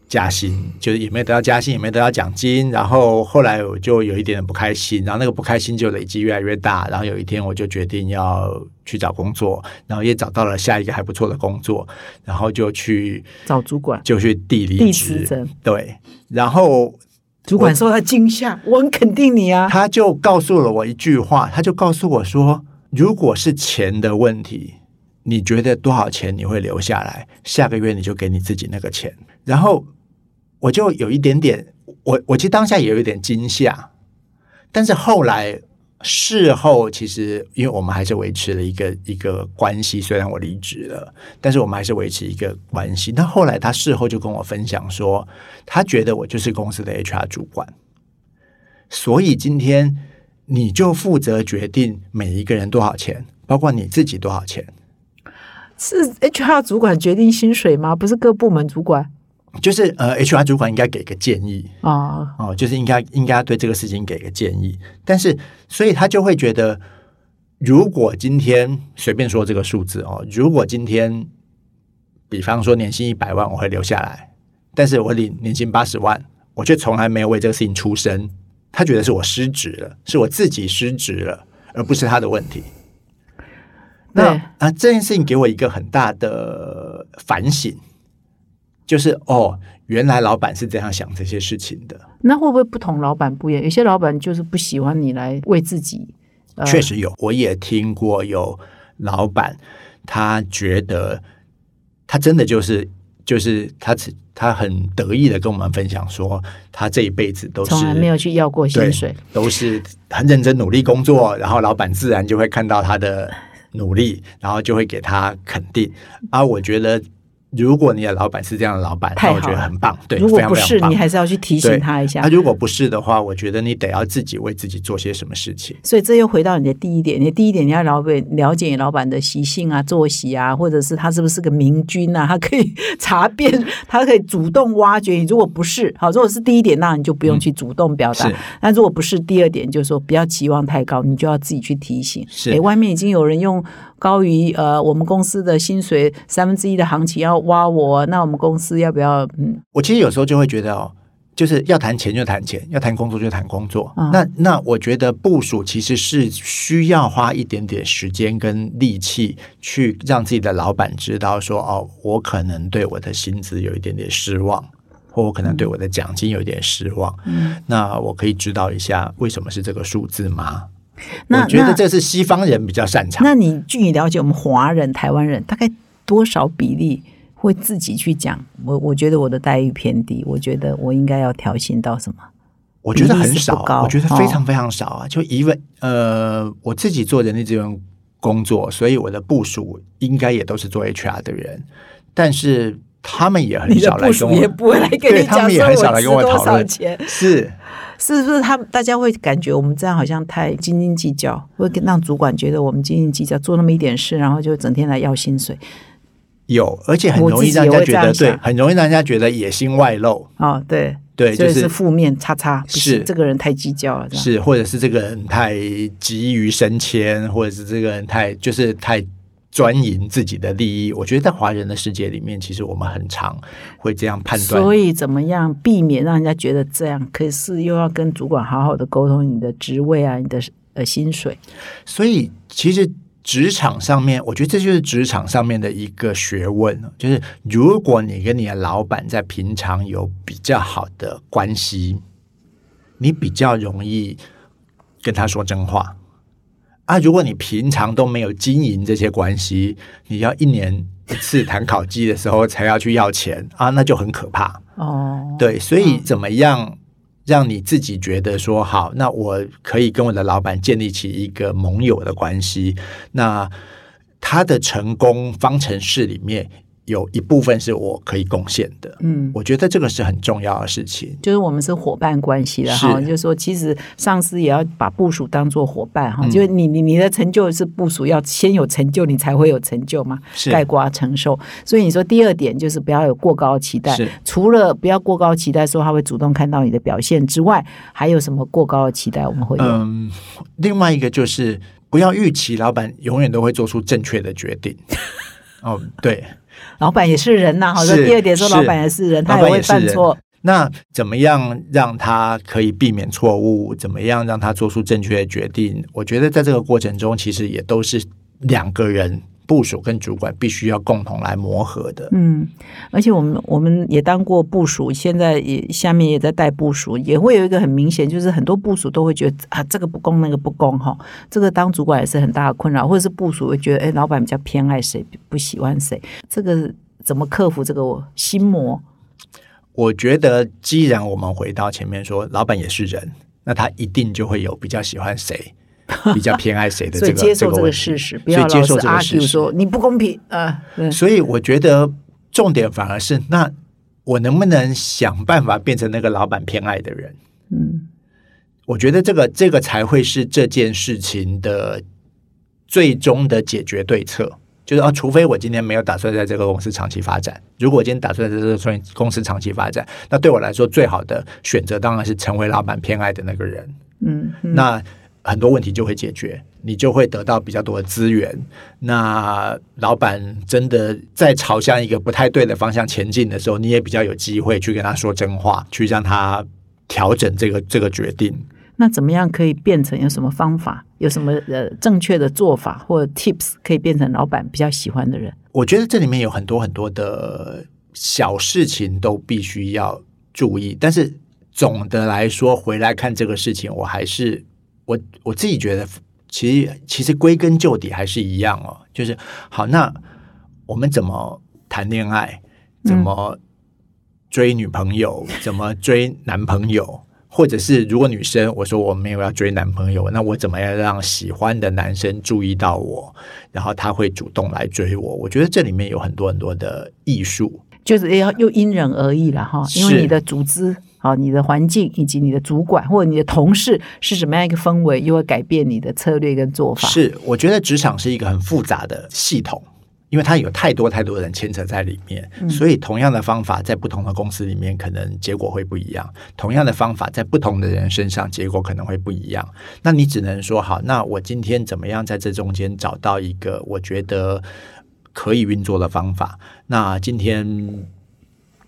加薪就是也没得到加薪，也没得到奖金，然后后来我就有一点点不开心，然后那个不开心就累积越来越大，然后有一天我就决定要去找工作，然后也找到了下一个还不错的工作，然后就去找主管，就去递离职，对，然后主管受到惊吓，我很肯定你啊，他就告诉了我一句话，他就告诉我说，如果是钱的问题，你觉得多少钱你会留下来，下个月你就给你自己那个钱，然后。我就有一点点，我我其实当下也有一点惊吓，但是后来事后，其实因为我们还是维持了一个一个关系，虽然我离职了，但是我们还是维持一个关系。那后来他事后就跟我分享说，他觉得我就是公司的 HR 主管，所以今天你就负责决定每一个人多少钱，包括你自己多少钱。是 HR 主管决定薪水吗？不是各部门主管？就是呃，HR 主管应该给个建议啊，哦，就是应该应该对这个事情给个建议。但是，所以他就会觉得，如果今天随便说这个数字哦，如果今天，比方说年薪一百万，我会留下来，但是我领年薪八十万，我却从来没有为这个事情出声。他觉得是我失职了，是我自己失职了，而不是他的问题。那啊，这件事情给我一个很大的反省。就是哦，原来老板是这样想这些事情的。那会不会不同老板不一样？有些老板就是不喜欢你来为自己。确实有，我也听过有老板，他觉得他真的就是就是他他很得意的跟我们分享说，他这一辈子都是从来没有去要过薪水，都是很认真努力工作，然后老板自然就会看到他的努力，然后就会给他肯定。而我觉得。如果你的老板是这样的老板，那我觉得很棒。对，如果不是，你还是要去提醒他一下。他如果不是的话，我觉得你得要自己为自己做些什么事情。所以这又回到你的第一点，你的第一点你要了解了解老板的习性啊、作息啊，或者是他是不是个明君啊？他可以 查遍，他可以主动挖掘你。如果不是，好，如果是第一点，那你就不用去主动表达。那如果不是第二点，就是说不要期望太高，你就要自己去提醒。是，外面已经有人用。高于呃，我们公司的薪水三分之一的行情要挖我，那我们公司要不要？嗯，我其实有时候就会觉得哦，就是要谈钱就谈钱，要谈工作就谈工作。嗯那那我觉得部署其实是需要花一点点时间跟力气，去让自己的老板知道说，哦，我可能对我的薪资有一点点失望，或我可能对我的奖金有一点失望。嗯那我可以知道一下为什么是这个数字吗？那我觉得这是西方人比较擅长。那你据你了解，我们华人、台湾人大概多少比例会自己去讲？我我觉得我的待遇偏低，我觉得我应该要调薪到什么？我觉得很少我觉得非常哦非常少啊！就一问，呃，我自己做人力资源工作，所以我的部署应该也都是做 HR 的人，但是他们也很少来跟我也，不会来跟你讲说他们也很少来跟我讨论。少钱，是。是不是？他们大家会感觉我们这样好像太斤斤计较，会跟让主管觉得我们斤斤计较，做那么一点事，然后就整天来要薪水。有，而且很容易让人家觉得，对，很容易让人家觉得野心外露，哦，对。对，就是负面叉叉，是这个人太计较了，是，或者是这个人太急于升迁，或者是这个人太就是太专营自己的利益。我觉得在华人的世界里面，其实我们很常会这样判断。所以怎么样避免让人家觉得这样，可是又要跟主管好好的沟通你的职位啊，你的呃薪水。所以其实职场上面，我觉得这就是职场上面的一个学问，就是如果你跟你的老板在平常有比较好的关系，你比较容易跟他说真话。啊，如果你平常都没有经营这些关系，你要一年一次谈考绩的时候才要去要钱啊，那就很可怕。哦，对，所以怎么样让你自己觉得说好，那我可以跟我的老板建立起一个盟友的关系？那他的成功方程式里面有一部分是我可以贡献的。嗯，我觉得这个是很重要的事情。就是我们是伙伴关系的哈，就是说，其实上司也要把部署当做伙伴哈，嗯就是你你你的成就是部署要先有成就，你才会有成就嘛，是盖瓜承受。所以你说第二点就是不要有过高的期待，除了不要过高期待说他会主动看到你的表现之外，还有什么过高的期待我们会有？嗯，另外一个就是不要预期老板永远都会做出正确的决定。哦，对，老板也是人呐，好，说是第二点说是老板也是人，他也会犯错。那怎么样让他可以避免错误？怎么样让他做出正确的决定？我觉得在这个过程中，其实也都是两个人部署跟主管必须要共同来磨合的。嗯，而且我们我们也当过部署，现在也下面也在带部署，也会有一个很明显，就是很多部署都会觉得啊，这个不公，那个不公哈，这个当主管也是很大的困扰，或者是部署会觉得，哎，老板比较偏爱谁，不喜欢谁，这个怎么克服这个心魔？我觉得，既然我们回到前面说，老板也是人，那他一定就会有比较喜欢谁、比较偏爱谁的这个接受这个事实，不所以接受要老是这个事 argue 实。说你不公平啊。所以我觉得重点反而是，那我能不能想办法变成那个老板偏爱的人？嗯我觉得这个这个才会是这件事情的最终的解决对策。就是啊，除非我今天没有打算在这个公司长期发展。如果我今天打算在这个公司长期发展，那对我来说最好的选择当然是成为老板偏爱的那个人。嗯，嗯那很多问题就会解决，你就会得到比较多的资源。那老板真的在朝向一个不太对的方向前进的时候，你也比较有机会去跟他说真话，去让他调整这个这个决定。那怎么样可以变成有什么方法，有什么呃正确的做法或 tips 可以变成老板比较喜欢的人？我觉得这里面有很多很多的小事情都必须要注意，但是总的来说，回来看这个事情，我还是我我自己觉得，其实其实归根究底还是一样哦，就是好，那我们怎么谈恋爱，怎么追女朋友，怎么追男朋友？或者是如果女生我说我没有要追男朋友，那我怎么样让喜欢的男生注意到我，然后他会主动来追我？我觉得这里面有很多很多的艺术。就是要又因人而异了哈，因为你的组织、好你的环境以及你的主管或者你的同事是什么样一个氛围，又会改变你的策略跟做法。是，我觉得职场是一个很复杂的系统，因为它有太多太多人牵扯在里面，所以同样的方法在不同的公司里面，可能结果会不一样；同样的方法在不同的人身上，结果可能会不一样。那你只能说好，那我今天怎么样在这中间找到一个我觉得可以运作的方法？那今天。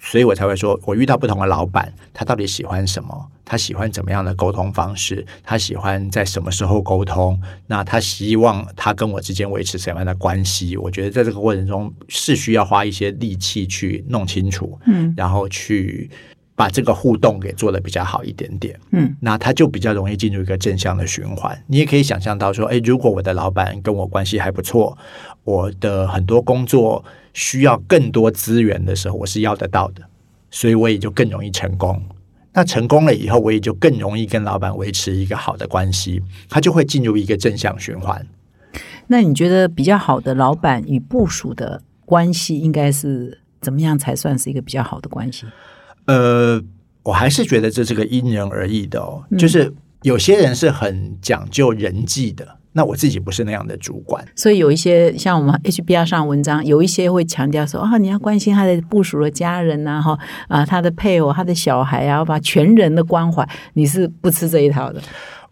所以我才会说，我遇到不同的老板，他到底喜欢什么？他喜欢怎么样的沟通方式？他喜欢在什么时候沟通？那他希望他跟我之间维持什么样的关系？我觉得在这个过程中是需要花一些力气去弄清楚，嗯然后去把这个互动给做得比较好一点点。嗯那他就比较容易进入一个正向的循环。你也可以想象到说，诶，如果我的老板跟我关系还不错，我的很多工作需要更多资源的时候，我是要得到的，所以我也就更容易成功。那成功了以后，我也就更容易跟老板维持一个好的关系，他就会进入一个正向循环。那你觉得比较好的老板与部署的关系应该是怎么样才算是一个比较好的关系？呃，我还是觉得这是个因人而异的哦，就是有些人是很讲究人际的，那我自己不是那样的主管。所以有一些像我们 HBR 上文章，有一些会强调说啊，你要关心他的部署的家人呐、哈啊，他的配偶、他的小孩啊，要把全人的关怀，你是不吃这一套的。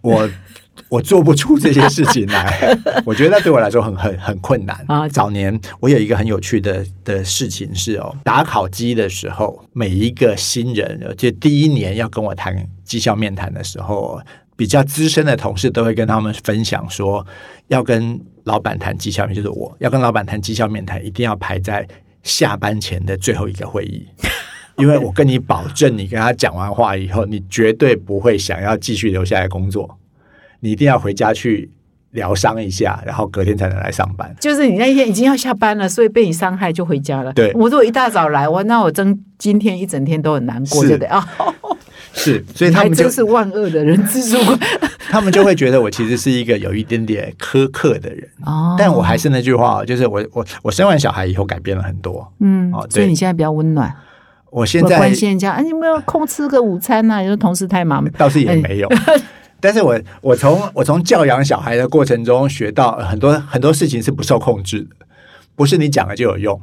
我 我做不出这些事情来，我觉得那对我来说很很很困难啊早年我有一个很有趣的的事情是哦，打考绩的时候，每一个新人，就第一年要跟我谈绩效面谈的时候，比较资深的同事都会跟他们分享说，要跟老板谈绩效面，就是我要跟老板谈绩效面谈，一定要排在下班前的最后一个会议。因为我跟你保证，你跟他讲完话以后，你绝对不会想要继续留下来工作，你一定要回家去疗伤一下，然后隔天才能来上班。就是你那一天已经要下班了，所以被你伤害就回家了。对我如果一大早来，我那我真今天一整天都很难过，是对不对啊？是，所以他们就真是万恶的人之主 他们就会觉得我其实是一个有一点点苛刻的人。哦。但我还是那句话，就是我我我生完小孩以后改变了很多。嗯哦，所以你现在比较温暖，我现在关心人家，哎，你有没有空吃个午餐呐、啊？有时候同事太忙，倒是也没有。但是我我从我从教养小孩的过程中学到呃很多很多事情是不受控制的，不是你讲了就有用，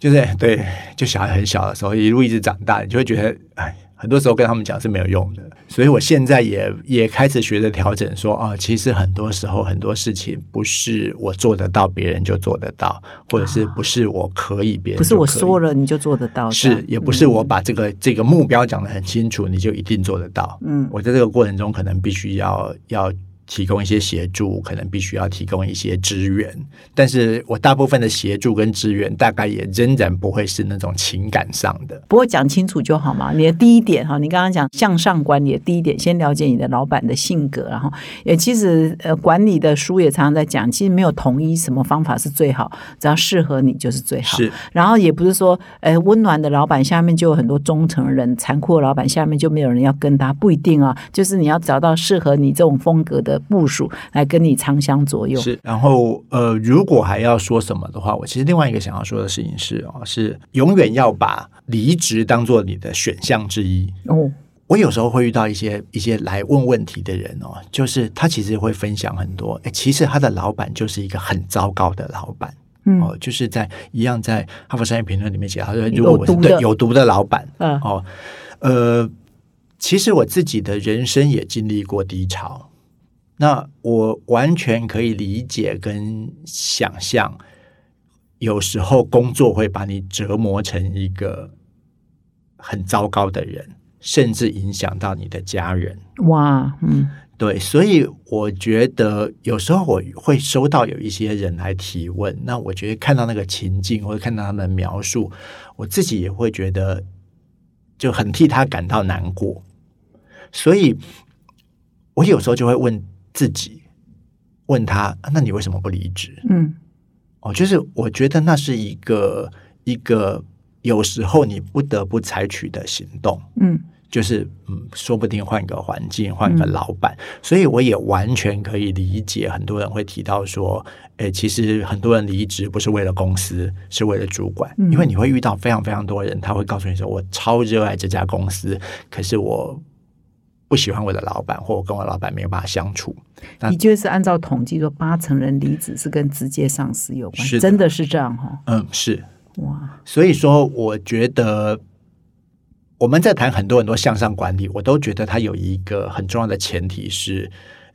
就是对，就小孩很小的时候一路一直长大，你就会觉得哎，很多时候跟他们讲是没有用的。所以我现在也也开始学着调整说，啊，其实很多时候很多事情不是我做得到，别人就做得到，或者是不是我可以，别人不是我说了你就做得到，是，也不是我把这个、这个目标讲得很清楚，你就一定做得到。嗯。我在这个过程中，可能必须要要提供一些协助，可能必须要提供一些支援，但是我大部分的协助跟支援，大概也仍然不会是那种情感上的。不过讲清楚就好嘛。你的第一点哈，你刚刚讲向上管理的第一点，先了解你的老板的性格，然后也其实呃管理的书也常常在讲，其实没有统一什么方法是最好，只要适合你就是最好。是然后也不是说，呃，温暖的老板下面就有很多忠诚人，残酷的老板下面就没有人要跟他，不一定啊。就是你要找到适合你这种风格的部署来跟你长相左右。是，然后呃，如果还要说什么的话，我其实另外一个想要说的事情是哦，是永远要把离职当做你的选项之一。哦，我有时候会遇到一些一些来问问题的人哦，就是他其实会分享很多，诶其实他的老板就是一个很糟糕的老板。嗯哦，就是在一样在《哈佛商业评论》里面写，他说如果对有毒的老板，嗯哦，呃，其实我自己的人生也经历过低潮，那我完全可以理解跟想象，有时候工作会把你折磨成一个很糟糕的人，甚至影响到你的家人。哇，嗯对，所以我觉得有时候我会收到有一些人来提问，那我觉得看到那个情境或者看到他们描述，我自己也会觉得就很替他感到难过。所以我有时候就会问自己，问他：啊那你为什么不离职？嗯。哦，就是我觉得那是一个一个有时候你不得不采取的行动。嗯。就是嗯，说不定换一个环境，换一个老板，所以我也完全可以理解很多人会提到说，诶，其实很多人离职不是为了公司，是为了主管，嗯。因为你会遇到非常非常多人，他会告诉你说，我超热爱这家公司，可是我不喜欢我的老板，或我跟我老板没有办法相处。那的确是按照统计说，八成人离职是跟直接上司有关，真的是这样哈、嗯，是，哇，所以说，我觉得我们在谈很多很多向上管理，我都觉得它有一个很重要的前提是。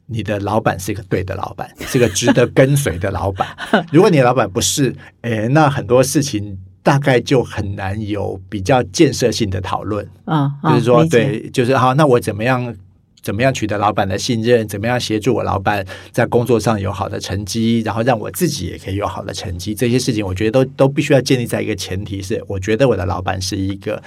你的老板是一个对的老板，是个值得跟随的老板。如果你的老板不是，诶，那很多事情大概就很难有比较建设性的讨论。嗯，就是说，对，就是好，那我怎么样？怎么样取得老板的信任？怎么样协助我老板在工作上有好的成绩？然后让我自己也可以有好的成绩？这些事情，我觉得都都必须要建立在一个前提是，我觉得我的老板是一个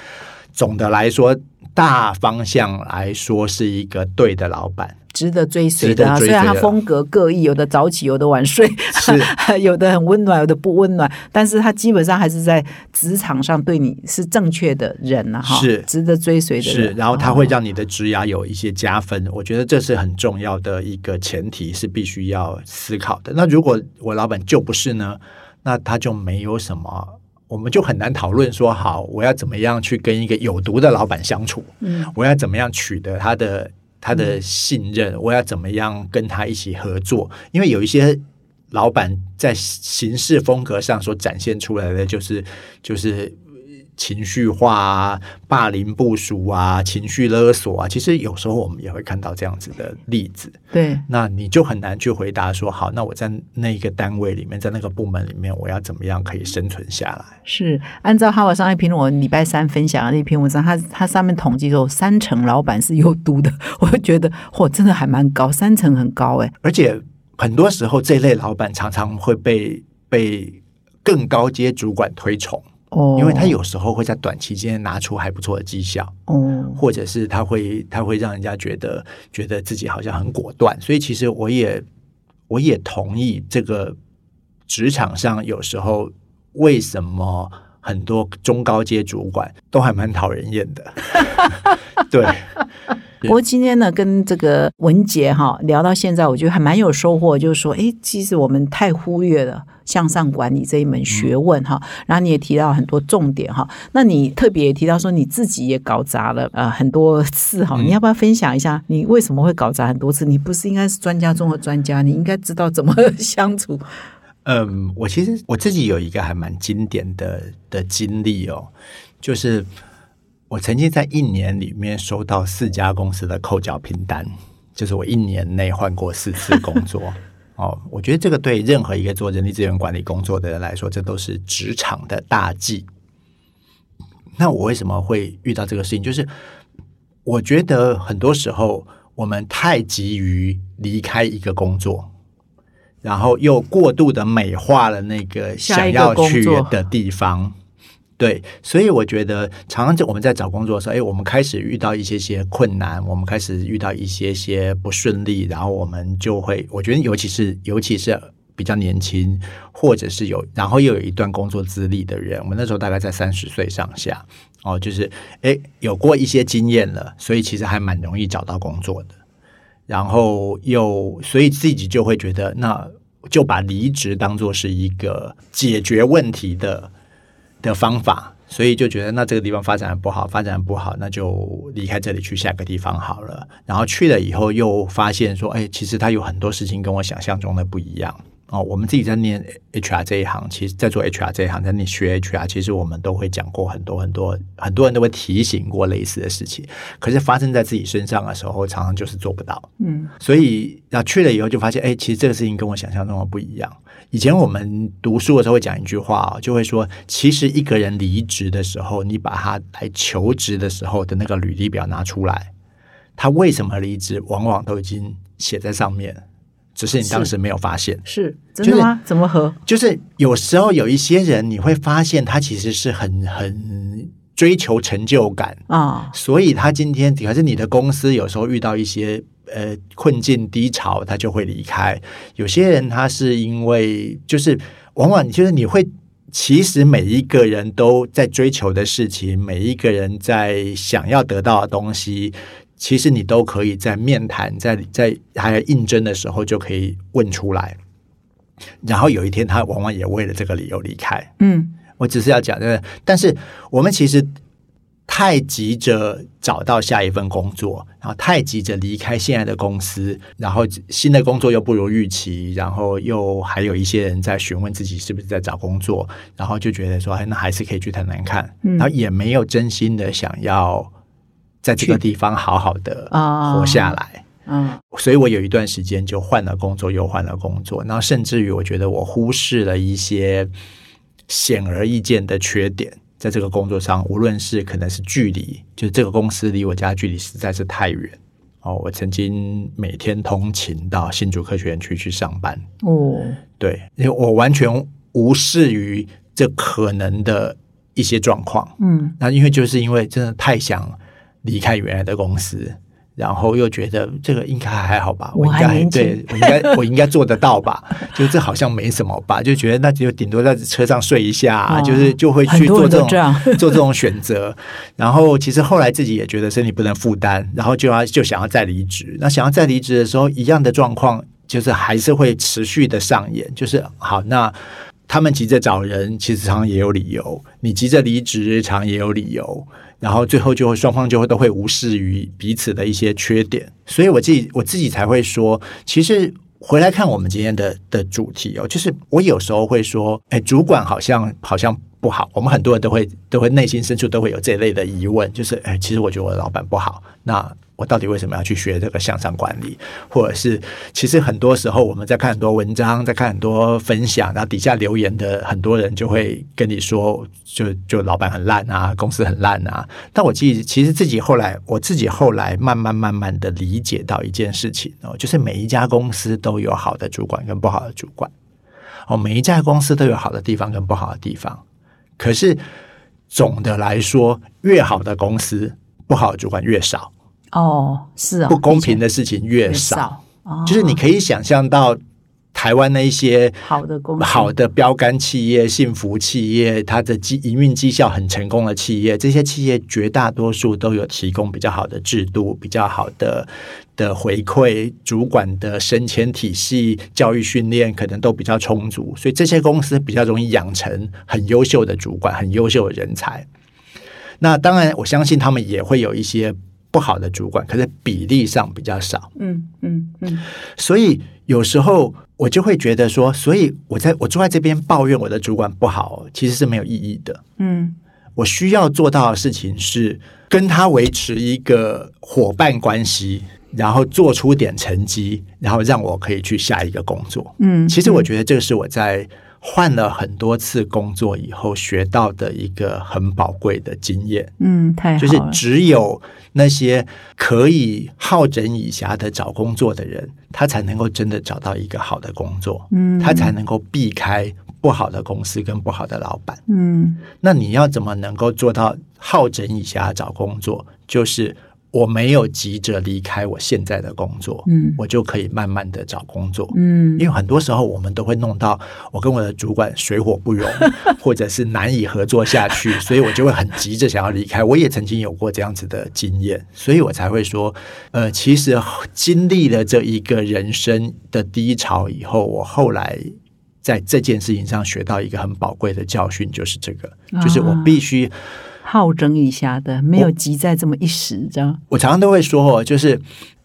总的来说大方向来说是一个对的老板。值得追随的啊。虽然他风格各异，有的早起，有的晚睡，是 有的很温暖，有的不温暖，但是他基本上还是在职场上对你是正确的人啊、哈，是值得追随的是，人。然后他会哦让你的职涯有一些加分，我觉得这是很重要的一个前提，是必须要思考的。那如果我老板就不是呢，那他就没有什么。我们就很难讨论说，好，我要怎么样去跟一个有毒的老板相处？嗯，我要怎么样取得他的他的信任？我要怎么样跟他一起合作？因为有一些老板在行事风格上所展现出来的，就是就是情绪化啊、霸凌部署啊、情绪勒索啊。其实有时候我们也会看到这样子的例子。对，那你就很难去回答说，好，那我在那一个单位里面，在那个部门里面，我要怎么样可以生存下来？是按照《哈佛商业评论》我礼拜三分享的那篇文章，它它上面统计说三成老板是有毒的，我就觉得嚯，真的还蛮高，三成很高哎。而且很多时候，这类老板常常会被被更高阶主管推崇，哦，因为他有时候会在短期间拿出还不错的绩效，哦，或者是他会他会让人家觉得觉得自己好像很果断。所以其实我也我也同意这个职场上有时候为什么很多中高阶主管都还蛮讨人厌的，对。不过今天呢，跟这个文杰哈聊到现在，我觉得还蛮有收获。就是说，诶，其实我们太忽略了向上管理这一门学问哈。然后你也提到很多重点哈。那你特别也提到说你自己也搞砸了呃很多次哈。你要不要分享一下你为什么会搞砸很多次？你不是应该是专家中的专家，你应该知道怎么 相处。嗯，我其实我自己有一个还蛮经典的的经历哦，就是我曾经在一年里面收到四家公司的扣缴凭单，就是我一年内换过四次工作。哦，我觉得这个对任何一个做人力资源管理工作的人来说，这都是职场的大忌。那我为什么会遇到这个事情？就是我觉得很多时候我们太急于离开一个工作，然后又过度的美化了那个想要去的地方。对，所以我觉得常常在我们在找工作的时候，哎，我们开始遇到一些些困难，我们开始遇到一些些不顺利，然后我们就会，我觉得尤其是尤其是比较年轻，或者是有然后又有一段工作资历的人，我们那时候大概在三十岁上下，哦，就是哎有过一些经验了，所以其实还蛮容易找到工作的。然后又所以自己就会觉得，那就把离职当做是一个解决问题的的方法，所以就觉得那这个地方发展得不好，发展不好，那就离开这里去下个地方好了。然后去了以后，又发现说，哎，其实他有很多事情跟我想象中的不一样。哦，我们自己在念 HR 这一行，其实在做 HR 这一行，在你学 HR，其实我们都会讲过很多很多，很多人都会提醒过类似的事情。可是发生在自己身上的时候，常常就是做不到。嗯，所以然后去了以后就发现，哎，其实这个事情跟我想象中的不一样。以前我们读书的时候会讲一句话、哦，就会说，其实一个人离职的时候，你把他来求职的时候的那个履历表拿出来，他为什么离职，往往都已经写在上面，只是你当时没有发现。是真的吗？怎么和？就是有时候有一些人，你会发现他其实是很很追求成就感，啊、所以他今天可是你的公司有时候遇到一些呃困境低潮，他就会离开。有些人他是因为就是往往就是你会。其实每一个人都在追求的事情，每一个人在想要得到的东西，其实你都可以在面谈、在在还有应征的时候就可以问出来。然后有一天，他往往也为了这个理由离开。嗯，我只是要讲这个，但是我们其实太急着找到下一份工作，然后太急着离开现在的公司，然后新的工作又不如预期，然后又还有一些人在询问自己是不是在找工作，然后就觉得说，哎，那还是可以去谈谈看，嗯。然后也没有真心的想要在这个地方好好的啊活下来。嗯，所以我有一段时间就换了工作，又换了工作，然后甚至于我觉得我忽视了一些显而易见的缺点，在这个工作上，无论是可能是距离，就是这个公司离我家距离实在是太远哦。我曾经每天通勤到新竹科学园区去上班哦，对，因为我完全无视于这可能的一些状况。嗯那因为就是因为真的太想离开原来的公司，然后又觉得这个应该还好吧，我应该对我应该 我应该做得到吧，就这好像没什么吧，就觉得那就顶多在车上睡一下，啊哦就是就会去做这种 做这种选择。然后其实后来自己也觉得身体不能负担，然后就要就想要再离职。那想要再离职的时候，一样的状况就是还是会持续的上演，就是好那。他们急着找人，其实常常也有理由；你急着离职，常常也有理由。然后最后就会双方就会都会无视于彼此的一些缺点，所以我自己我自己才会说，其实回来看我们今天的的主题哦，就是我有时候会说，哎，主管好像好像不好，我们很多人都会都会内心深处都会有这类的疑问，就是哎，其实我觉得我的老板不好，那我到底为什么要去学这个向上管理？或者是其实很多时候我们在看很多文章，在看很多分享，然后底下留言的很多人就会跟你说，就就老板很烂啊，公司很烂啊。但我其实其实自己后来，我自己后来慢慢慢慢的理解到一件事情哦，就是每一家公司都有好的主管跟不好的主管，哦，每一家公司都有好的地方跟不好的地方。可是总的来说，越好的公司，不好的主管越少，哦，是哦，不公平的事情越。少，哦就是你可以想象到台湾那一些好的公司好的标杆企业、幸福企业，它的绩营运绩效很成功的企业，这些企业绝大多数都有提供比较好的制度、比较好的的回馈，主管的升迁体系、教育训练可能都比较充足，所以这些公司比较容易养成很优秀的主管、很优秀的人才。那当然，我相信他们也会有一些不好的主管，可是比例上比较少。嗯嗯嗯，所以有时候我就会觉得说，所以我在我坐在这边抱怨我的主管不好，其实是没有意义的。嗯我需要做到的事情是跟他维持一个伙伴关系，然后做出点成绩，然后让我可以去下一个工作。嗯，其实我觉得这个是我在换了很多次工作以后学到的一个很宝贵的经验。嗯太好就是，只有那些可以好整以暇的找工作的人，他才能够真的找到一个好的工作，嗯他才能够避开不好的公司跟不好的老板。嗯那你要怎么能够做到好整以暇找工作？就是我没有急着离开我现在的工作，嗯我就可以慢慢的找工作。嗯因为很多时候我们都会弄到我跟我的主管水火不容，或者是难以合作下去，所以我就会很急着想要离开。我也曾经有过这样子的经验，所以我才会说，呃，其实经历了这一个人生的低潮以后，我后来。在这件事情上学到一个很宝贵的教训，就是这个，就是我必须好整一下的，没有急在这么一时，这样我常常都会说哦，就是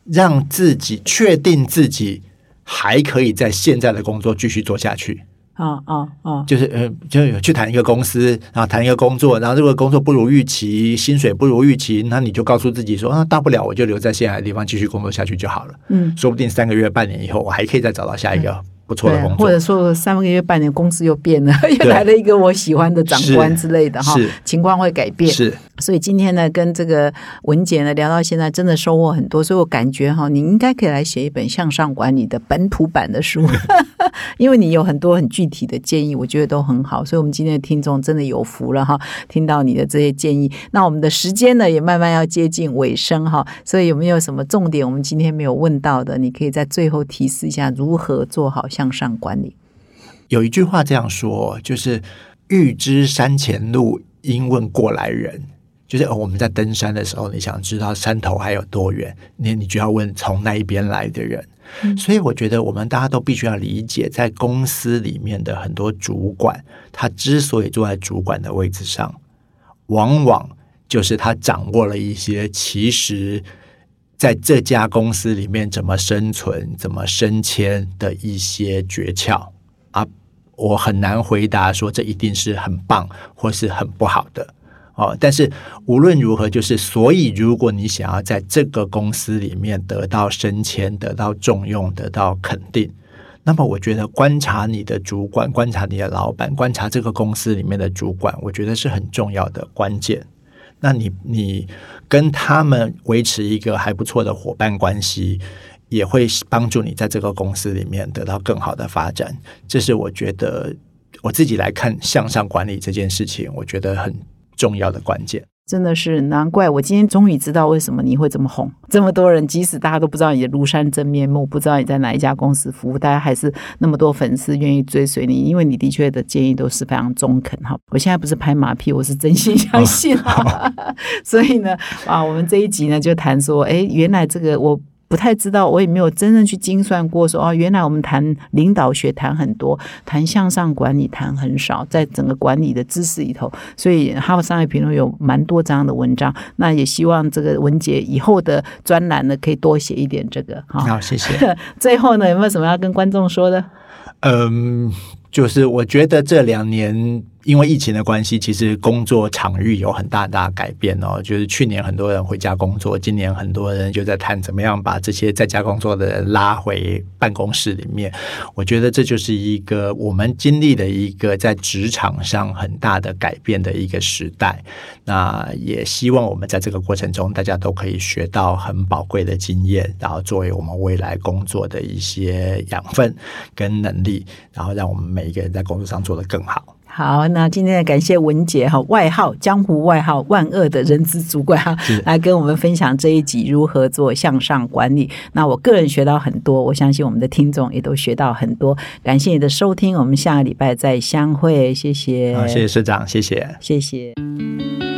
让自己确定自己还可以在现在的工作继续做下去。啊啊啊，就是呃，就有去谈一个公司，然后谈一个工作，然后这个工作不如预期，薪水不如预期，那你就告诉自己说，那大不了我就留在现在的地方继续工作下去就好了。嗯，说不定三个月、半年以后，我还可以再找到下一个不错的工作。或者说三个月、半年，公司又变了，又来了一个我喜欢的长官之类的哈，情况会改变。是所以今天呢，跟这个文姐呢聊到现在，真的收获很多。所以我感觉哈，你应该可以来写一本向上管理的本土版的书，因为你有很多很具体的建议，我觉得都很好。所以我们今天的听众真的有福了哈，听到你的这些建议。那我们的时间呢，也慢慢要接近尾声哈。所以有没有什么重点我们今天没有问到的？你可以在最后提示一下如何做好向上管理。有一句话这样说，就是“欲知山前路，应问过来人”。就是呃我们在登山的时候，你想知道山头还有多远，你你就要问从那一边来的人。所以我觉得我们大家都必须要理解，在公司里面的很多主管，他之所以坐在主管的位置上，往往就是他掌握了一些其实在这家公司里面怎么生存、怎么升迁的一些诀窍啊。我很难回答说这一定是很棒或是很不好的。哦，但是无论如何，就是所以，如果你想要在这个公司里面得到升迁、得到重用、得到肯定，那么我觉得观察你的主管、观察你的老板、观察这个公司里面的主管，我觉得是很重要的关键。那你你跟他们维持一个还不错的伙伴关系，也会帮助你在这个公司里面得到更好的发展。这是我觉得我自己来看向上管理这件事情，我觉得很重要的关键。真的是难怪，我今天终于知道为什么你会这么红，这么多人，即使大家都不知道你的庐山真面目，不知道你在哪一家公司服务，大家还是那么多粉丝愿意追随你，因为你的确的建议都是非常中肯哈。我现在不是拍马屁，我是真心相信哈。所以呢，啊，我们这一集呢就谈说，哎，原来这个我。不太知道，我也没有真正去精算过。说哦，原来我们谈领导学谈很多，谈向上管理谈很少，在整个管理的知识里头。所以《哈佛商业评论》有蛮多这样的文章。那也希望这个文杰以后的专栏呢，可以多写一点这个。好，谢谢。最后呢，有没有什么要跟观众说的？嗯，就是我觉得这两年。因为疫情的关系，其实工作场域有很大大改变哦。就是去年很多人回家工作，今年很多人就在谈怎么样把这些在家工作的人拉回办公室里面。我觉得这就是一个我们经历的一个在职场上很大的改变的一个时代。那也希望我们在这个过程中，大家都可以学到很宝贵的经验，然后作为我们未来工作的一些养分跟能力，然后让我们每一个人在工作上做得更好。好，那今天感谢文杰哈，外号江湖外号万恶的人资主管哈，来跟我们分享这一集如何做向上管理。那我个人学到很多，我相信我们的听众也都学到很多。感谢你的收听，我们下个礼拜再相会，谢谢。谢谢社长，谢谢，谢谢。